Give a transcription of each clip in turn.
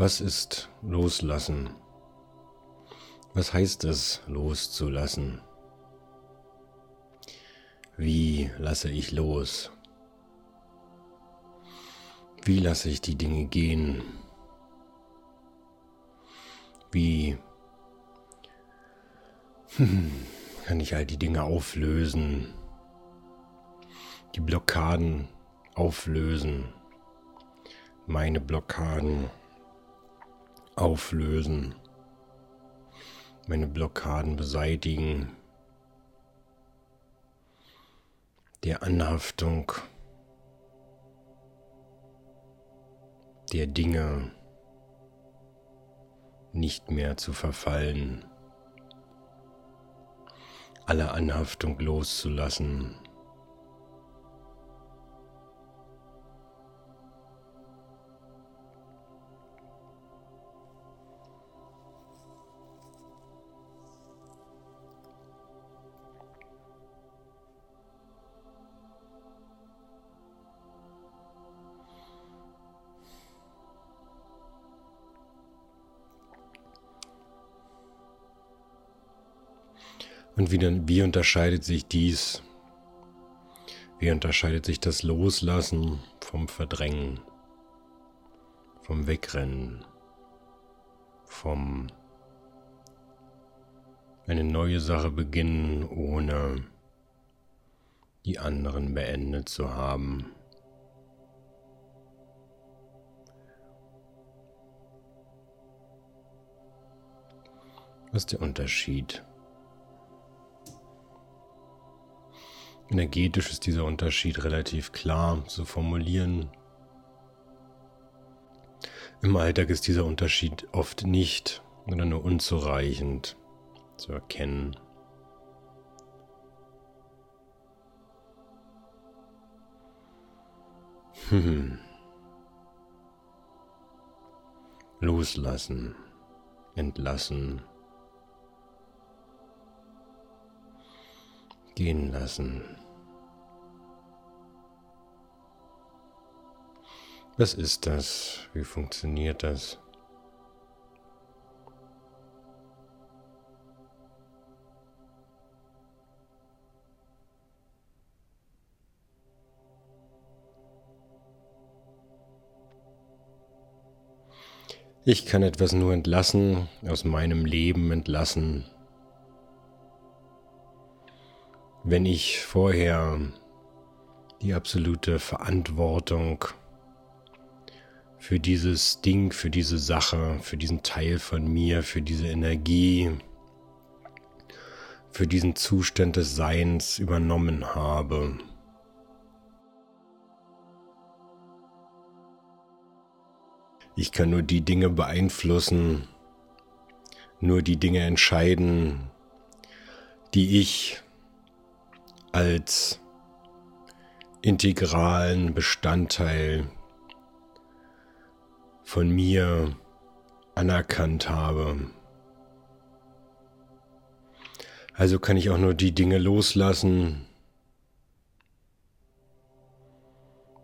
Was ist loslassen? Was heißt es, loszulassen? Wie lasse ich los? Wie lasse ich die Dinge gehen? Wie kann ich all die Dinge auflösen? Die Blockaden auflösen? Meine Blockaden auflösen? Meine Blockaden beseitigen? Der Anhaftung der Dinge nicht mehr zu verfallen, alle Anhaftung loszulassen. Und wie, wie unterscheidet sich dies? Wie unterscheidet sich das Loslassen vom Verdrängen, vom Wegrennen, vom eine neue Sache beginnen, ohne die anderen beendet zu haben? Was ist der Unterschied? Energetisch ist dieser Unterschied relativ klar zu formulieren. Im Alltag ist dieser Unterschied oft nicht oder nur unzureichend zu erkennen. Hm. Loslassen, entlassen, gehen lassen. Was ist das? Wie funktioniert das? Ich kann etwas nur entlassen, aus meinem Leben entlassen, wenn ich vorher die absolute Verantwortung für dieses Ding, für diese Sache, für diesen Teil von mir, für diese Energie, für diesen Zustand des Seins übernommen habe. Ich kann nur die Dinge beeinflussen, nur die Dinge entscheiden, die ich als integralen Bestandteil von mir anerkannt habe. Also kann ich auch nur die Dinge loslassen,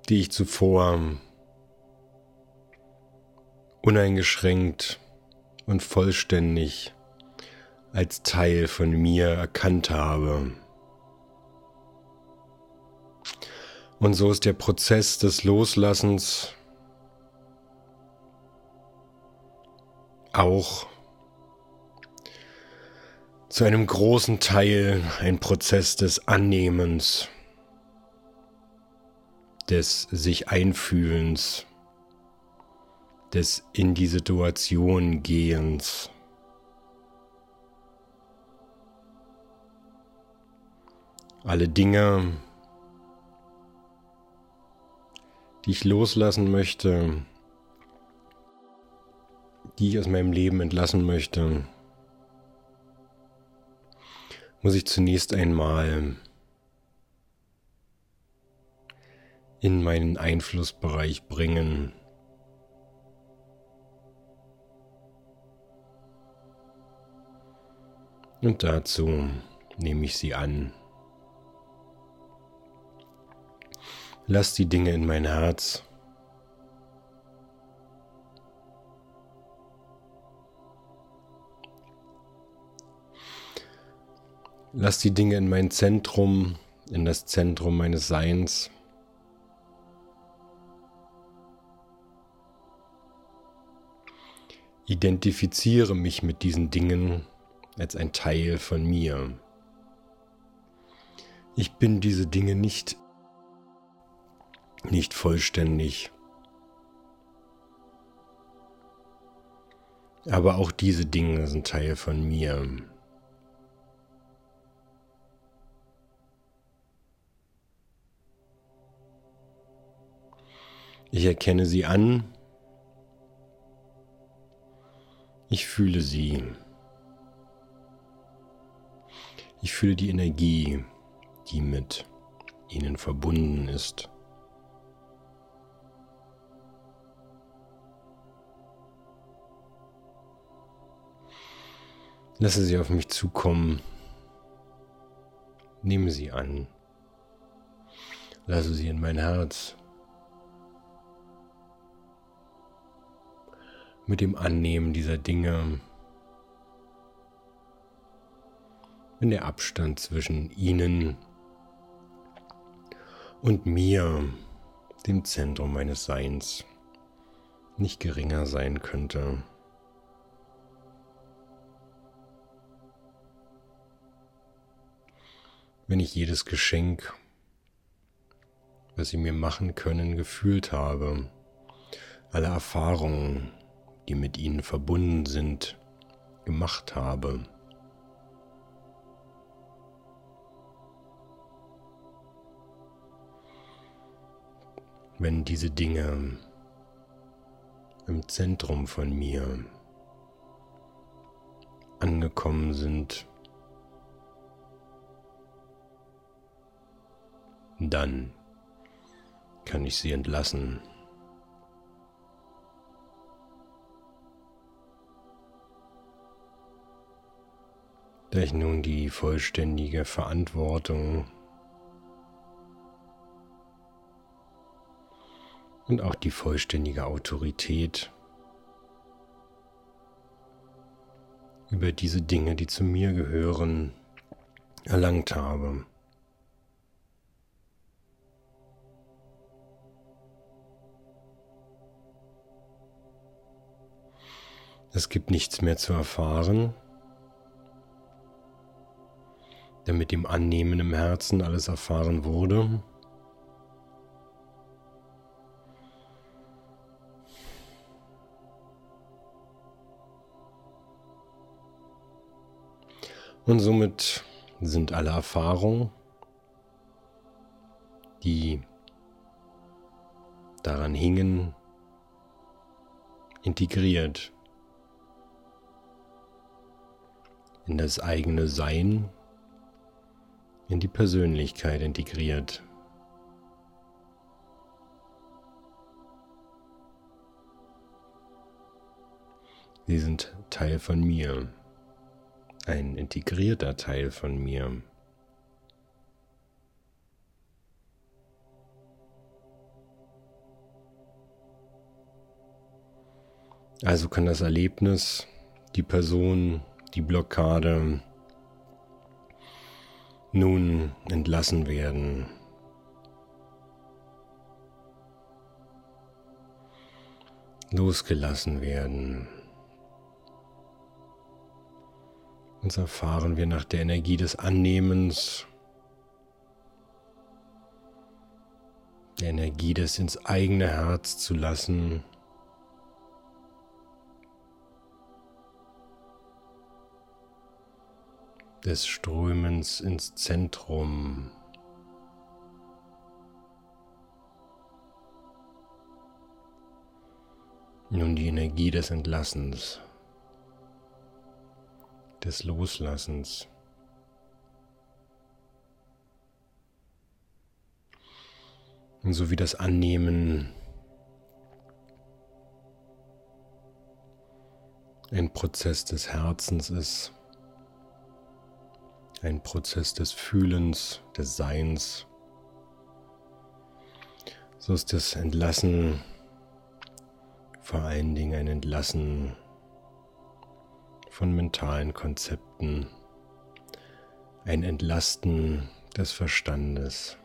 die ich zuvor uneingeschränkt und vollständig als Teil von mir erkannt habe. Und so ist der Prozess des Loslassens auch zu einem großen Teil ein Prozess des Annehmens, des sich Einfühlens, des in die Situation Gehens. Alle Dinge, die ich loslassen möchte, die ich aus meinem Leben entlassen möchte, muss ich zunächst einmal in meinen Einflussbereich bringen. Und dazu nehme ich sie an. Lass die Dinge in mein Herz. Lass die Dinge in mein Zentrum, in das Zentrum meines Seins. Identifiziere mich mit diesen Dingen als ein Teil von mir. Ich bin diese Dinge nicht, nicht vollständig. Aber auch diese Dinge sind Teil von mir. Ich erkenne sie an. Ich fühle sie. Ich fühle die Energie die mit ihnen verbunden ist. Lasse sie auf mich zukommen. Nehme sie an. Lasse sie in mein Herz. Mit dem Annehmen dieser Dinge, wenn der Abstand zwischen ihnen und mir, dem Zentrum meines Seins, nicht geringer sein könnte. Wenn ich jedes Geschenk, was sie mir machen können, gefühlt habe, alle Erfahrungen, die mit ihnen verbunden sind, gemacht habe. wenn diese Dinge im Zentrum von mir angekommen sind, dann kann ich sie entlassen. Da ich nun die vollständige Verantwortung und auch die vollständige Autorität über diese Dinge, die zu mir gehören, erlangt habe. Es gibt nichts mehr zu erfahren, denn mit dem Annehmen im Herzen alles erfahren wurde. Und somit sind alle Erfahrungen, die daran hingen, integriert in das eigene Sein, in die Persönlichkeit integriert. Sie sind Teil von mir ein integrierter Teil von mir. Also kann das Erlebnis, die Person, die Blockade nun entlassen werden. Losgelassen werden. Und so erfahren wir nach der Energie des Annehmens, der Energie des ins eigene Herz zu lassen. Des Strömens ins Zentrum. Nun die Energie des Entlassens des Loslassens. So wie das Annehmen ein Prozess des Herzens ist, ein Prozess des Fühlens, des Seins, so ist das Entlassen vor allen Dingen ein Entlassen von mentalen Konzepten, ein Entlasten des Verstandes.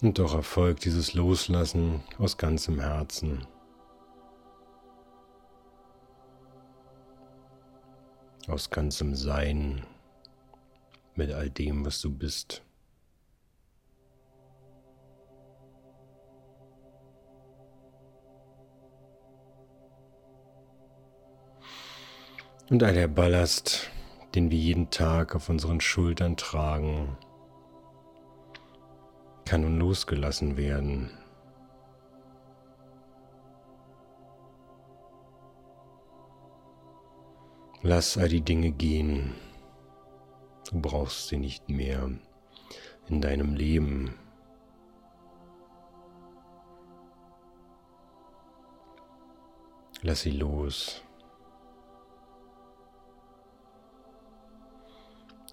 Und doch erfolgt dieses Loslassen aus ganzem Herzen. Aus ganzem Sein mit all dem, was du bist. Und all der Ballast, den wir jeden Tag auf unseren Schultern tragen, kann nun losgelassen werden. Lass all die Dinge gehen. Du brauchst sie nicht mehr in deinem Leben. Lass sie los.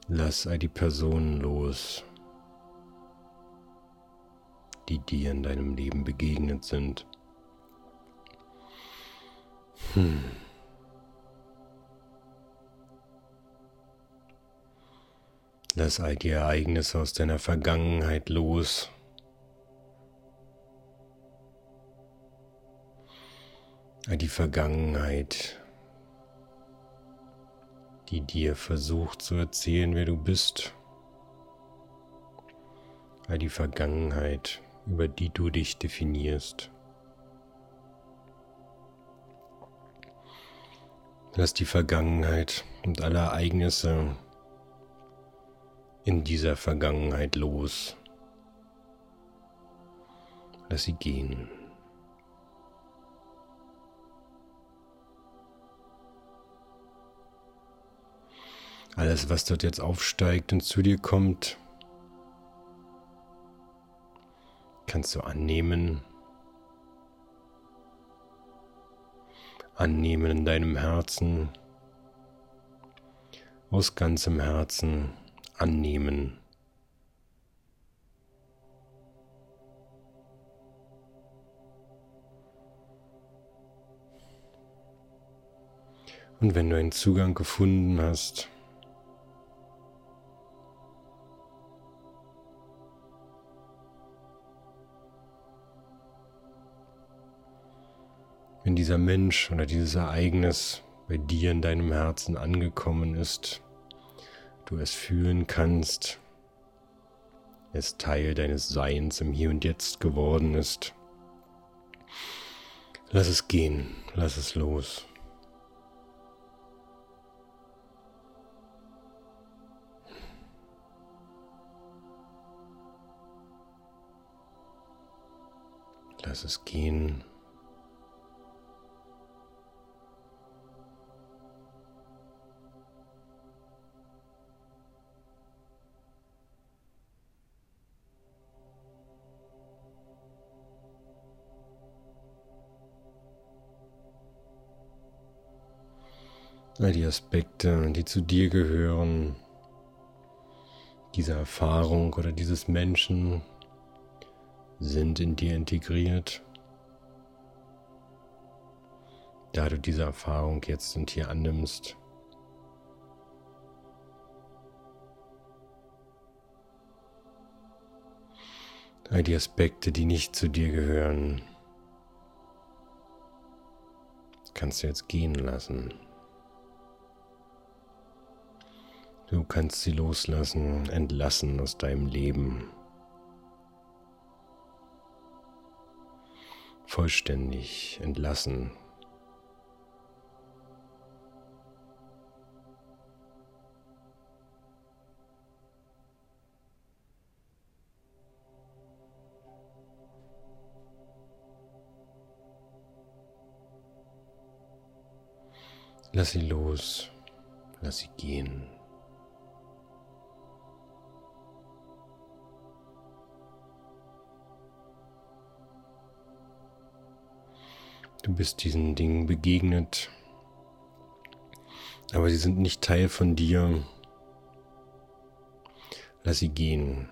Lass all die Personen los die dir in deinem Leben begegnet sind. Hm. Lass all die Ereignisse aus deiner Vergangenheit los. All die Vergangenheit, die dir versucht zu erzählen, wer du bist. All die Vergangenheit, über die du dich definierst. Lass die Vergangenheit und alle Ereignisse in dieser Vergangenheit los. Lass sie gehen. Alles, was dort jetzt aufsteigt und zu dir kommt, kannst du annehmen. Annehmen in deinem Herzen, aus ganzem Herzen annehmen. Und wenn du einen Zugang gefunden hast, wenn dieser Mensch oder dieses Ereignis bei dir in deinem Herzen angekommen ist, du es fühlen kannst, es Teil deines Seins im Hier und Jetzt geworden ist. Lass es gehen, lass es los. Lass es gehen. All die Aspekte, die zu dir gehören, diese Erfahrung oder dieses Menschen sind in dir integriert. Da du diese Erfahrung jetzt und hier annimmst, all die Aspekte, die nicht zu dir gehören, kannst du jetzt gehen lassen. Du kannst sie loslassen, entlassen aus deinem Leben. Vollständig entlassen. Lass sie los, lass sie gehen. Du bist diesen Dingen begegnet, aber sie sind nicht Teil von dir. Lass sie gehen.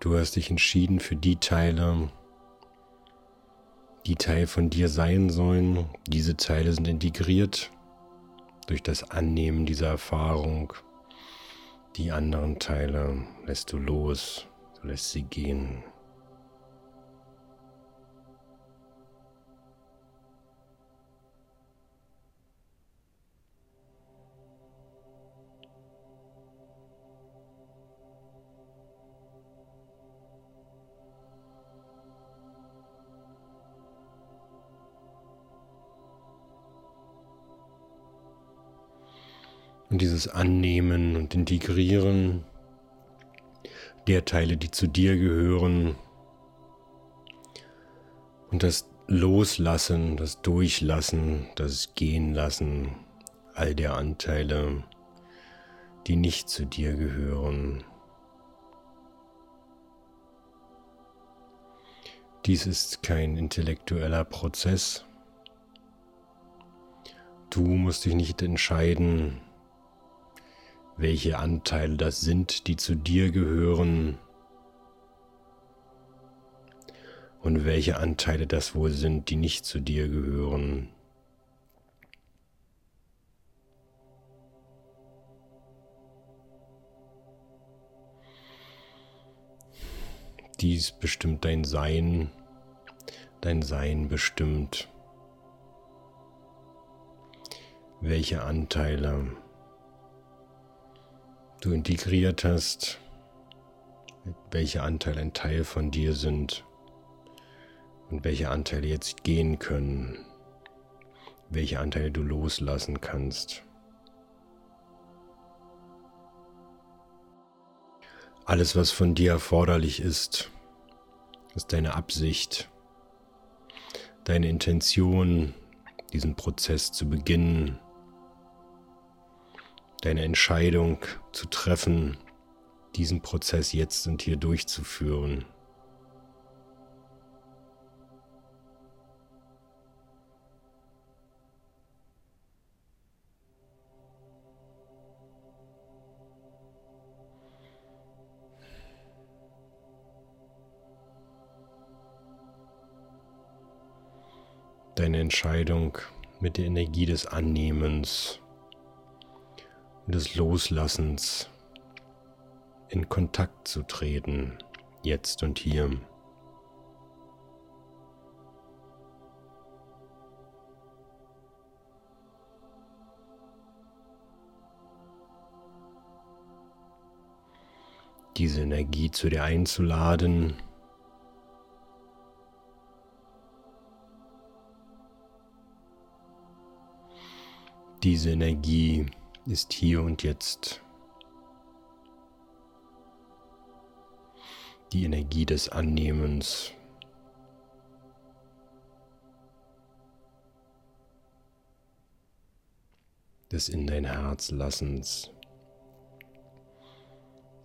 Du hast dich entschieden für die Teile, die Teil von dir sein sollen. Diese Teile sind integriert durch das Annehmen dieser Erfahrung. Die anderen Teile lässt du los, du lässt sie gehen. Und dieses Annehmen und Integrieren der Teile, die zu dir gehören. Und das Loslassen, das Durchlassen, das Gehen lassen all der Anteile, die nicht zu dir gehören. Dies ist kein intellektueller Prozess. Du musst dich nicht entscheiden, welche Anteile das sind, die zu dir gehören und welche Anteile das wohl sind, die nicht zu dir gehören. Dies bestimmt dein Sein, dein Sein bestimmt, welche Anteile du integriert hast, welche Anteile ein Teil von dir sind und welche Anteile jetzt gehen können, welche Anteile du loslassen kannst. Alles, was von dir erforderlich ist, ist deine Absicht, deine Intention, diesen Prozess zu beginnen deine Entscheidung zu treffen, diesen Prozess jetzt und hier durchzuführen. Deine Entscheidung mit der Energie des Annehmens des Loslassens in Kontakt zu treten, jetzt und hier. Diese Energie zu dir einzuladen. Diese Energie ist hier und jetzt. Die Energie des Annehmens. des in dein Herz lassens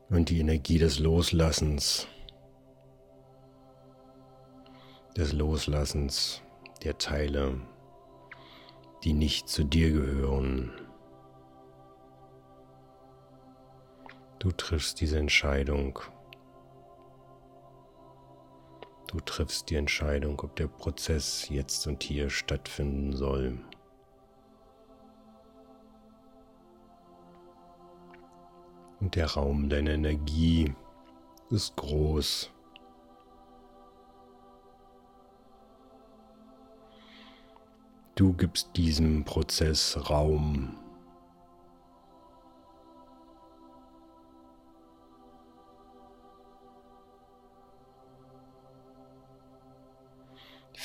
und die Energie des Loslassens, des Loslassens der Teile, die nicht zu dir gehören. Du triffst diese Entscheidung. Du triffst die Entscheidung, ob der Prozess jetzt und hier stattfinden soll. Und der Raum deiner Energie ist groß. Du gibst diesem Prozess Raum.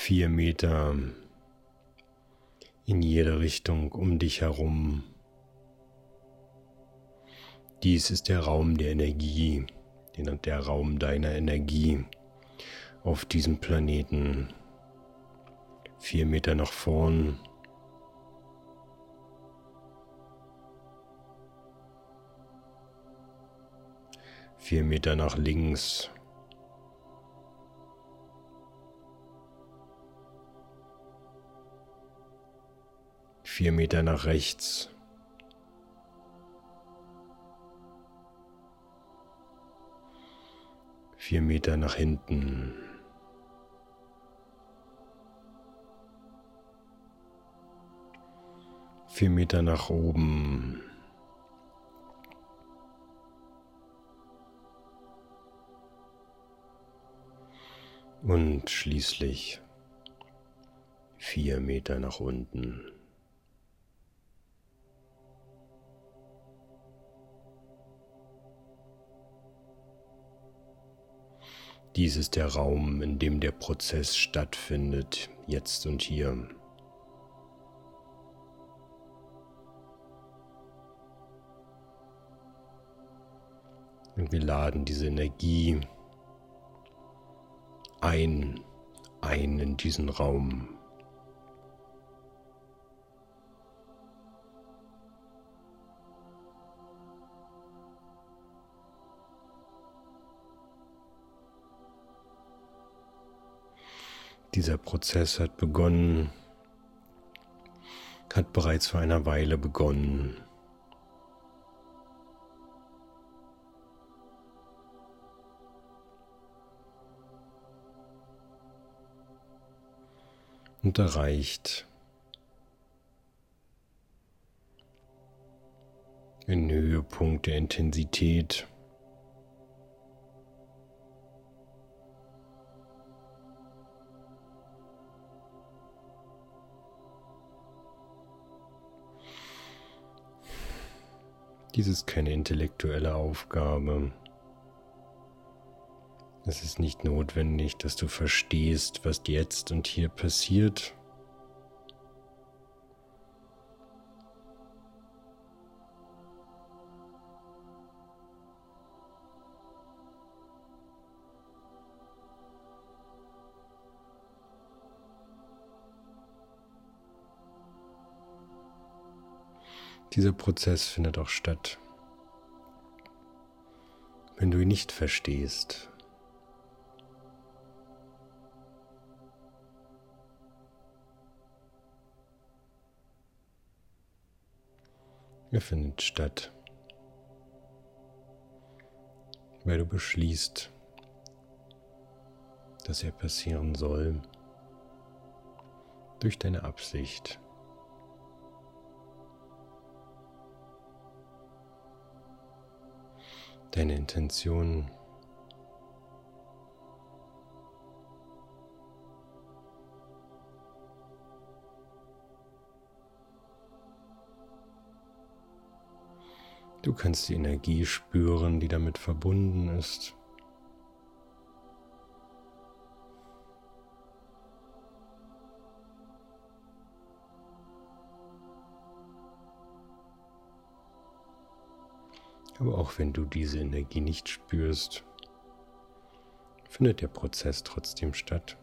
Vier Meter in jede Richtung um dich herum. Dies ist der Raum der Energie, der Raum deiner Energie auf diesem Planeten. Vier Meter nach vorn. Vier Meter nach links. Vier Meter nach rechts. Vier Meter nach hinten. Vier Meter nach oben. Und schließlich vier Meter nach unten. Dies ist der Raum, in dem der Prozess stattfindet, jetzt und hier. Und wir laden diese Energie ein, ein in diesen Raum. Dieser Prozess hat begonnen, hat bereits vor einer Weile begonnen. und erreicht einen Höhepunkt der Intensität. Dies ist keine intellektuelle Aufgabe. Es ist nicht notwendig, dass du verstehst, was jetzt und hier passiert. Dieser Prozess findet auch statt, wenn du ihn nicht verstehst. Er findet statt, weil du beschließt, dass er passieren soll durch deine Absicht. Deine Intention Du kannst die Energie spüren, die damit verbunden ist. Aber auch wenn du diese Energie nicht spürst, findet der Prozess trotzdem statt,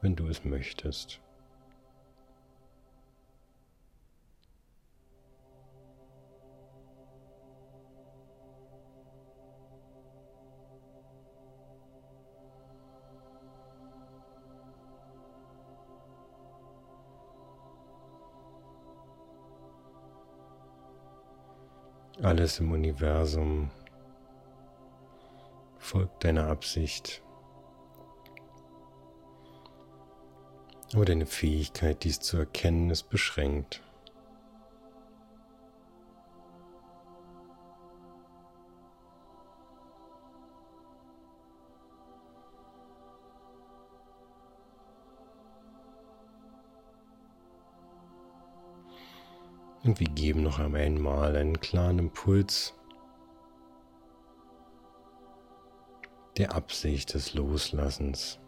wenn du es möchtest. Alles im Universum folgt deiner Absicht. Aber deine Fähigkeit, dies zu erkennen, ist beschränkt. Und wir geben noch einmal einen klaren Impuls der Absicht des Loslassens.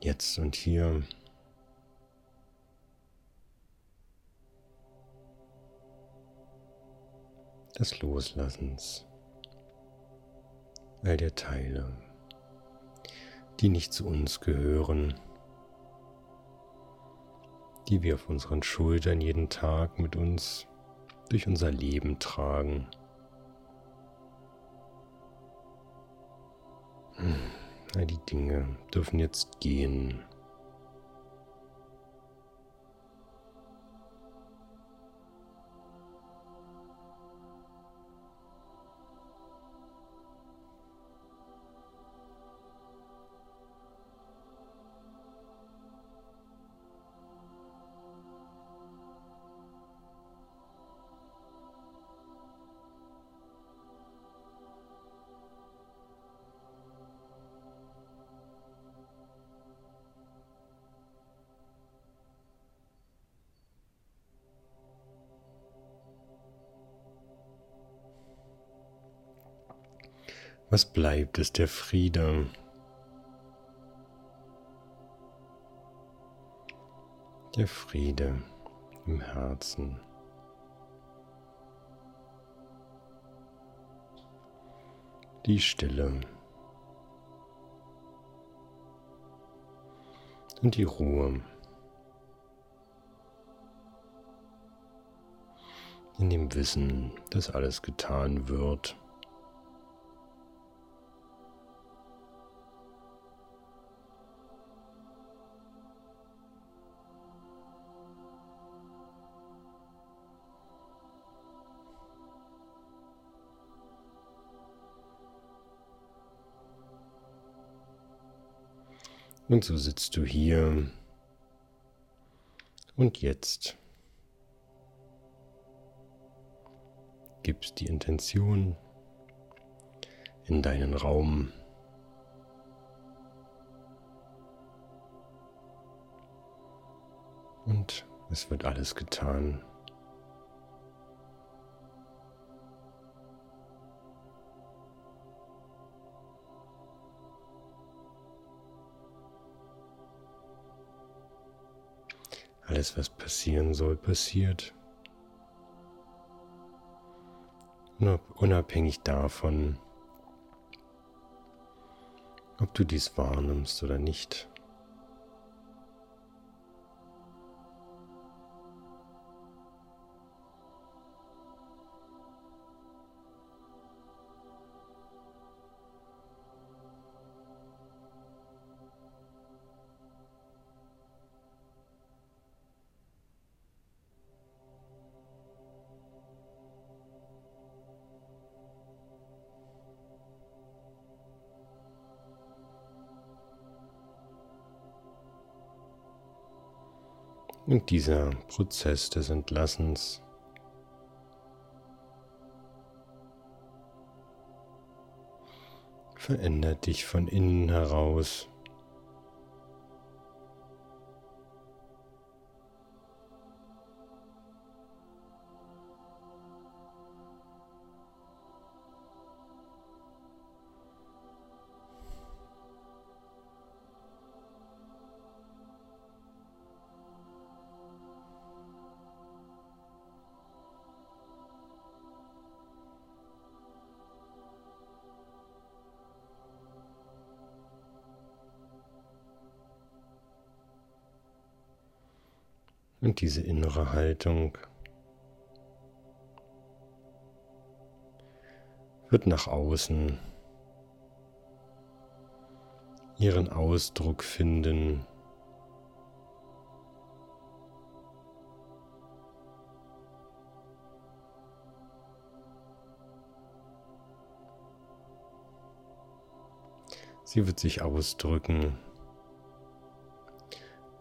Jetzt und hier. Des Loslassens all der Teile, die nicht zu uns gehören die wir auf unseren Schultern jeden Tag mit uns durch unser Leben tragen. All die Dinge dürfen jetzt gehen. Was bleibt, ist der Friede. Der Friede im Herzen. Die Stille. Und die Ruhe. In dem Wissen, dass alles getan wird. Und so sitzt du hier und jetzt gibst die Intention in deinen Raum. Und es wird alles getan. Alles, was passieren soll, passiert. Unabhängig davon, ob du dies wahrnimmst oder nicht. Und dieser Prozess des Entlassens verändert dich von innen heraus. Und diese innere Haltung wird nach außen ihren Ausdruck finden. Sie wird sich ausdrücken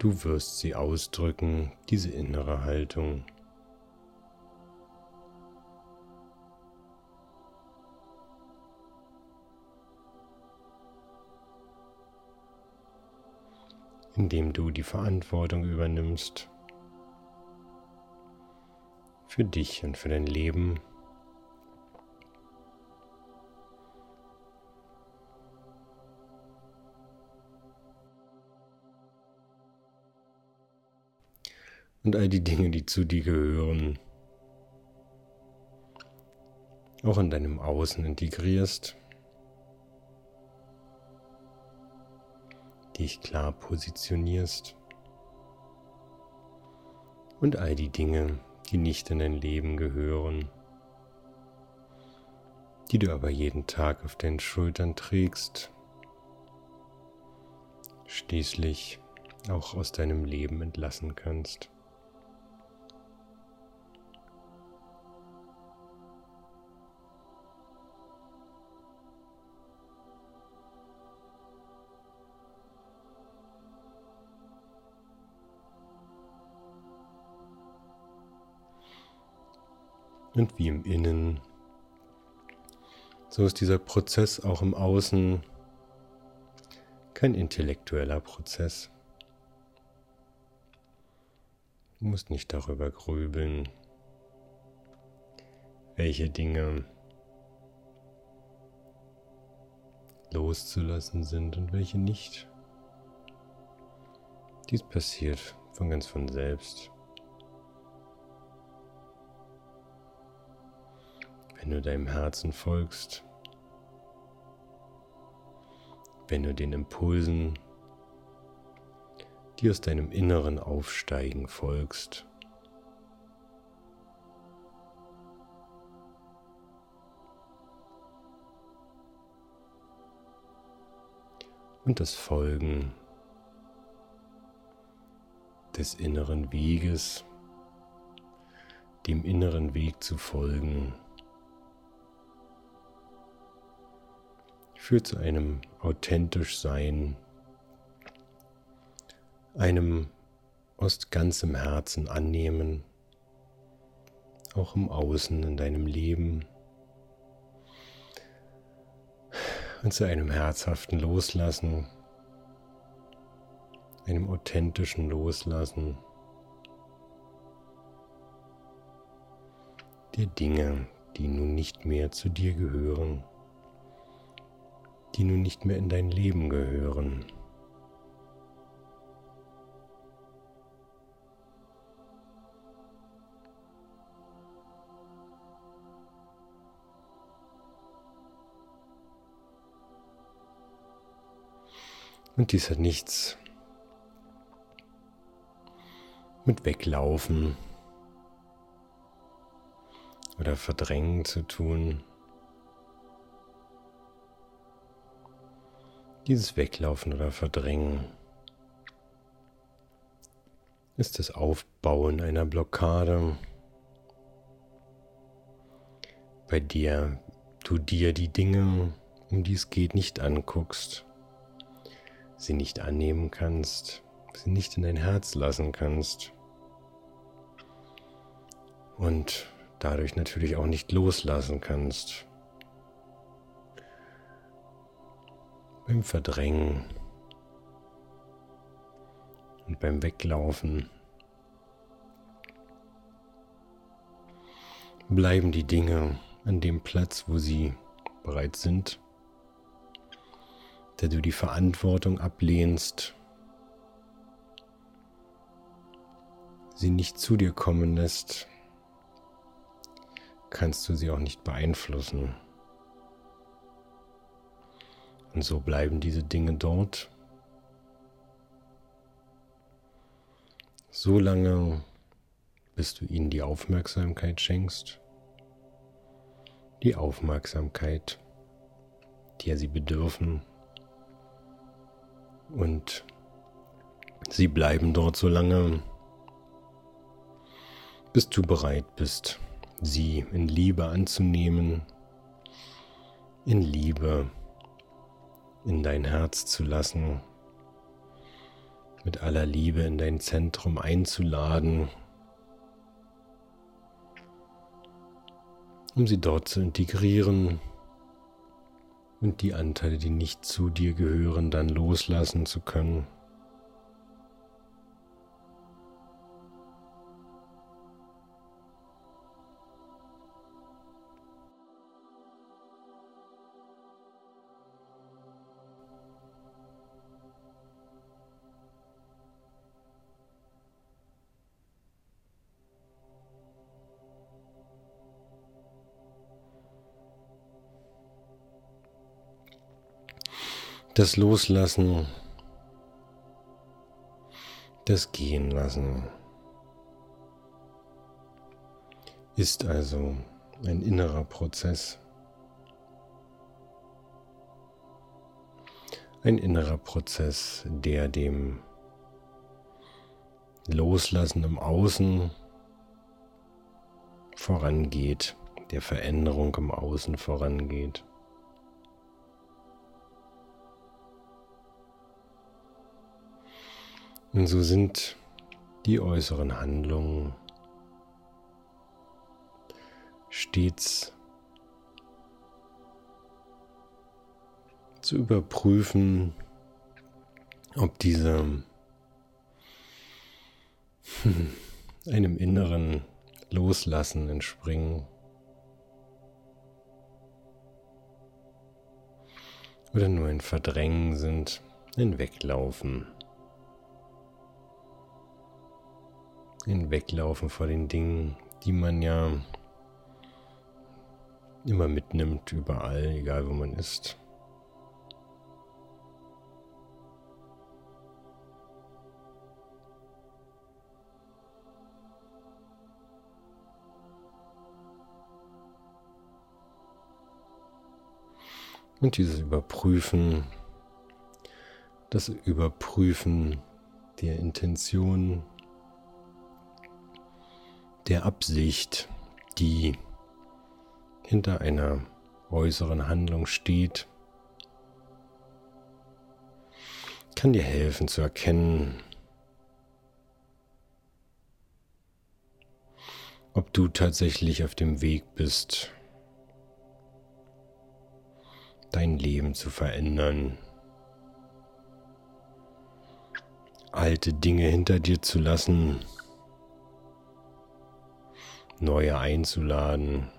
Du wirst sie ausdrücken, diese innere Haltung. indem du die Verantwortung übernimmst für dich und für dein Leben. Und all die Dinge, die zu dir gehören, auch in deinem Außen integrierst, dich klar positionierst und all die Dinge, die nicht in dein Leben gehören, die du aber jeden Tag auf deinen Schultern trägst, schließlich auch aus deinem Leben entlassen kannst. Und wie im Innen. So ist dieser Prozess auch im Außen kein intellektueller Prozess. Du musst nicht darüber grübeln, welche Dinge loszulassen sind und welche nicht. Dies passiert von ganz von selbst. Wenn du deinem Herzen folgst, wenn du den Impulsen, die aus deinem Inneren aufsteigen, folgst. Und das Folgen des inneren Weges, dem inneren Weg zu folgen, führt zu einem authentisch Sein, einem aus ganzem Herzen annehmen, auch im Außen in deinem Leben und zu einem herzhaften Loslassen, einem authentischen Loslassen der Dinge, die nun nicht mehr zu dir gehören die nun nicht mehr in dein Leben gehören. Und dies hat nichts mit Weglaufen oder Verdrängen zu tun. Dieses Weglaufen oder Verdrängen ist das Aufbauen einer Blockade, bei der du dir die Dinge, um die es geht, nicht anguckst, sie nicht annehmen kannst, sie nicht in dein Herz lassen kannst und dadurch natürlich auch nicht loslassen kannst. Beim Verdrängen und beim Weglaufen bleiben die Dinge an dem Platz, wo sie bereits sind, da du die Verantwortung ablehnst, sie nicht zu dir kommen lässt, kannst du sie auch nicht beeinflussen. Und so bleiben diese Dinge dort, so lange, bis du ihnen die Aufmerksamkeit schenkst, die Aufmerksamkeit, die sie bedürfen. Und sie bleiben dort so lange, bis du bereit bist, sie in Liebe anzunehmen, in Liebe in dein Herz zu lassen, mit aller Liebe in dein Zentrum einzuladen, um sie dort zu integrieren und die Anteile, die nicht zu dir gehören, dann loslassen zu können. Das Loslassen, das Gehen lassen ist also ein innerer Prozess. Ein innerer Prozess, der dem Loslassen im Außen vorangeht, der Veränderung im Außen vorangeht. Und so sind die äußeren Handlungen stets zu überprüfen, ob diese einem inneren Loslassen entspringen oder nur ein Verdrängen sind, ein Weglaufen. Ein Weglaufen vor den Dingen, die man ja immer mitnimmt, überall, egal wo man ist. Und dieses Überprüfen, das Überprüfen der Intention, der Absicht, die hinter einer äußeren Handlung steht, kann dir helfen zu erkennen, ob du tatsächlich auf dem Weg bist, dein Leben zu verändern, alte Dinge hinter dir zu lassen, neue einzuladen,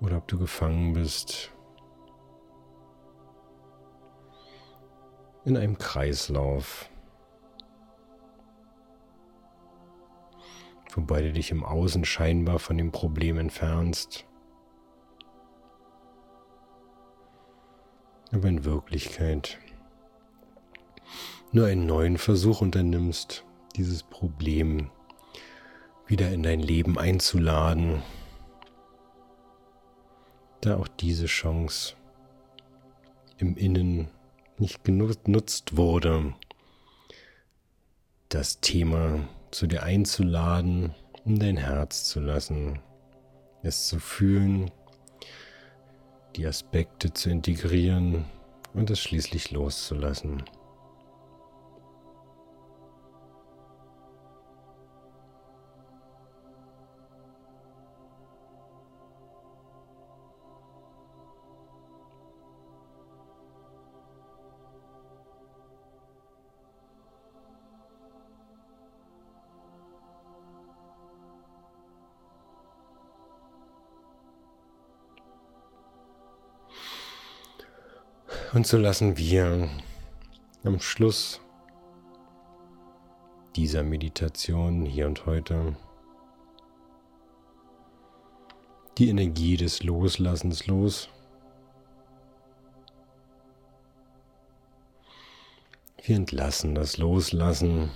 oder ob du gefangen bist. In einem Kreislauf, wobei du dich im Außen scheinbar von dem Problem entfernst. aber in Wirklichkeit nur einen neuen Versuch unternimmst, dieses Problem wieder in dein Leben einzuladen, da auch diese Chance im Innen nicht genutzt wurde, das Thema zu dir einzuladen, um dein Herz zu lassen, es zu fühlen die Aspekte zu integrieren und es schließlich loszulassen. Und so lassen wir am Schluss dieser Meditation hier und heute die Energie des Loslassens los. Wir entlassen das Loslassen.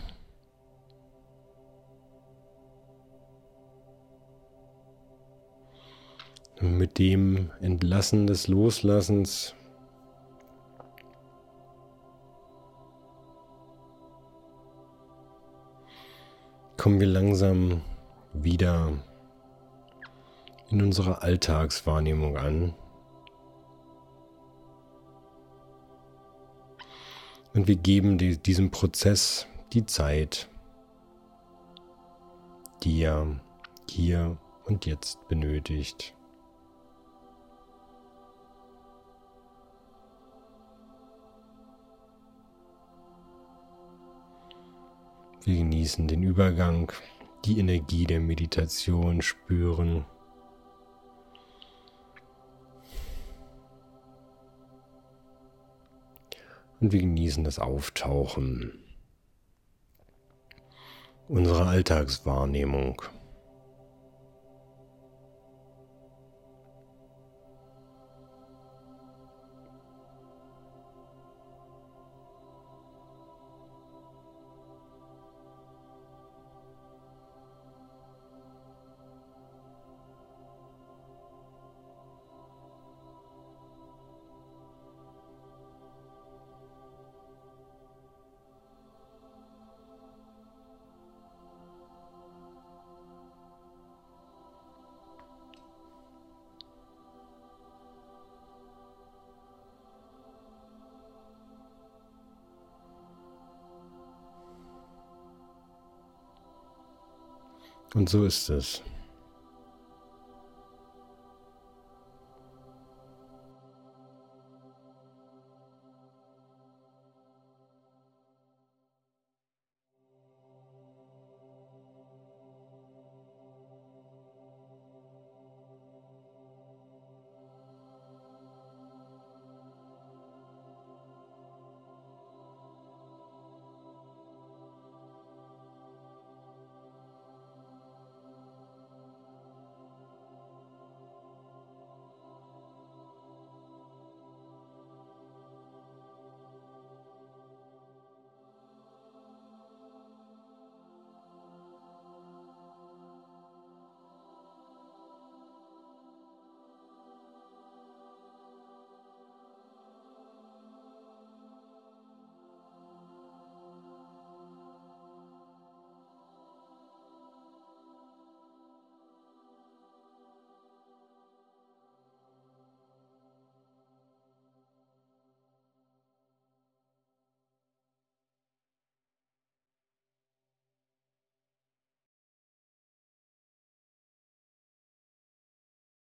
Und mit dem Entlassen des Loslassens kommen wir langsam wieder in unserer Alltagswahrnehmung an. Und wir geben diesem Prozess die Zeit, die er hier und jetzt benötigt. Wir genießen den Übergang, die Energie der Meditation spüren. Und wir genießen das Auftauchen unserer Alltagswahrnehmung. Und so ist es.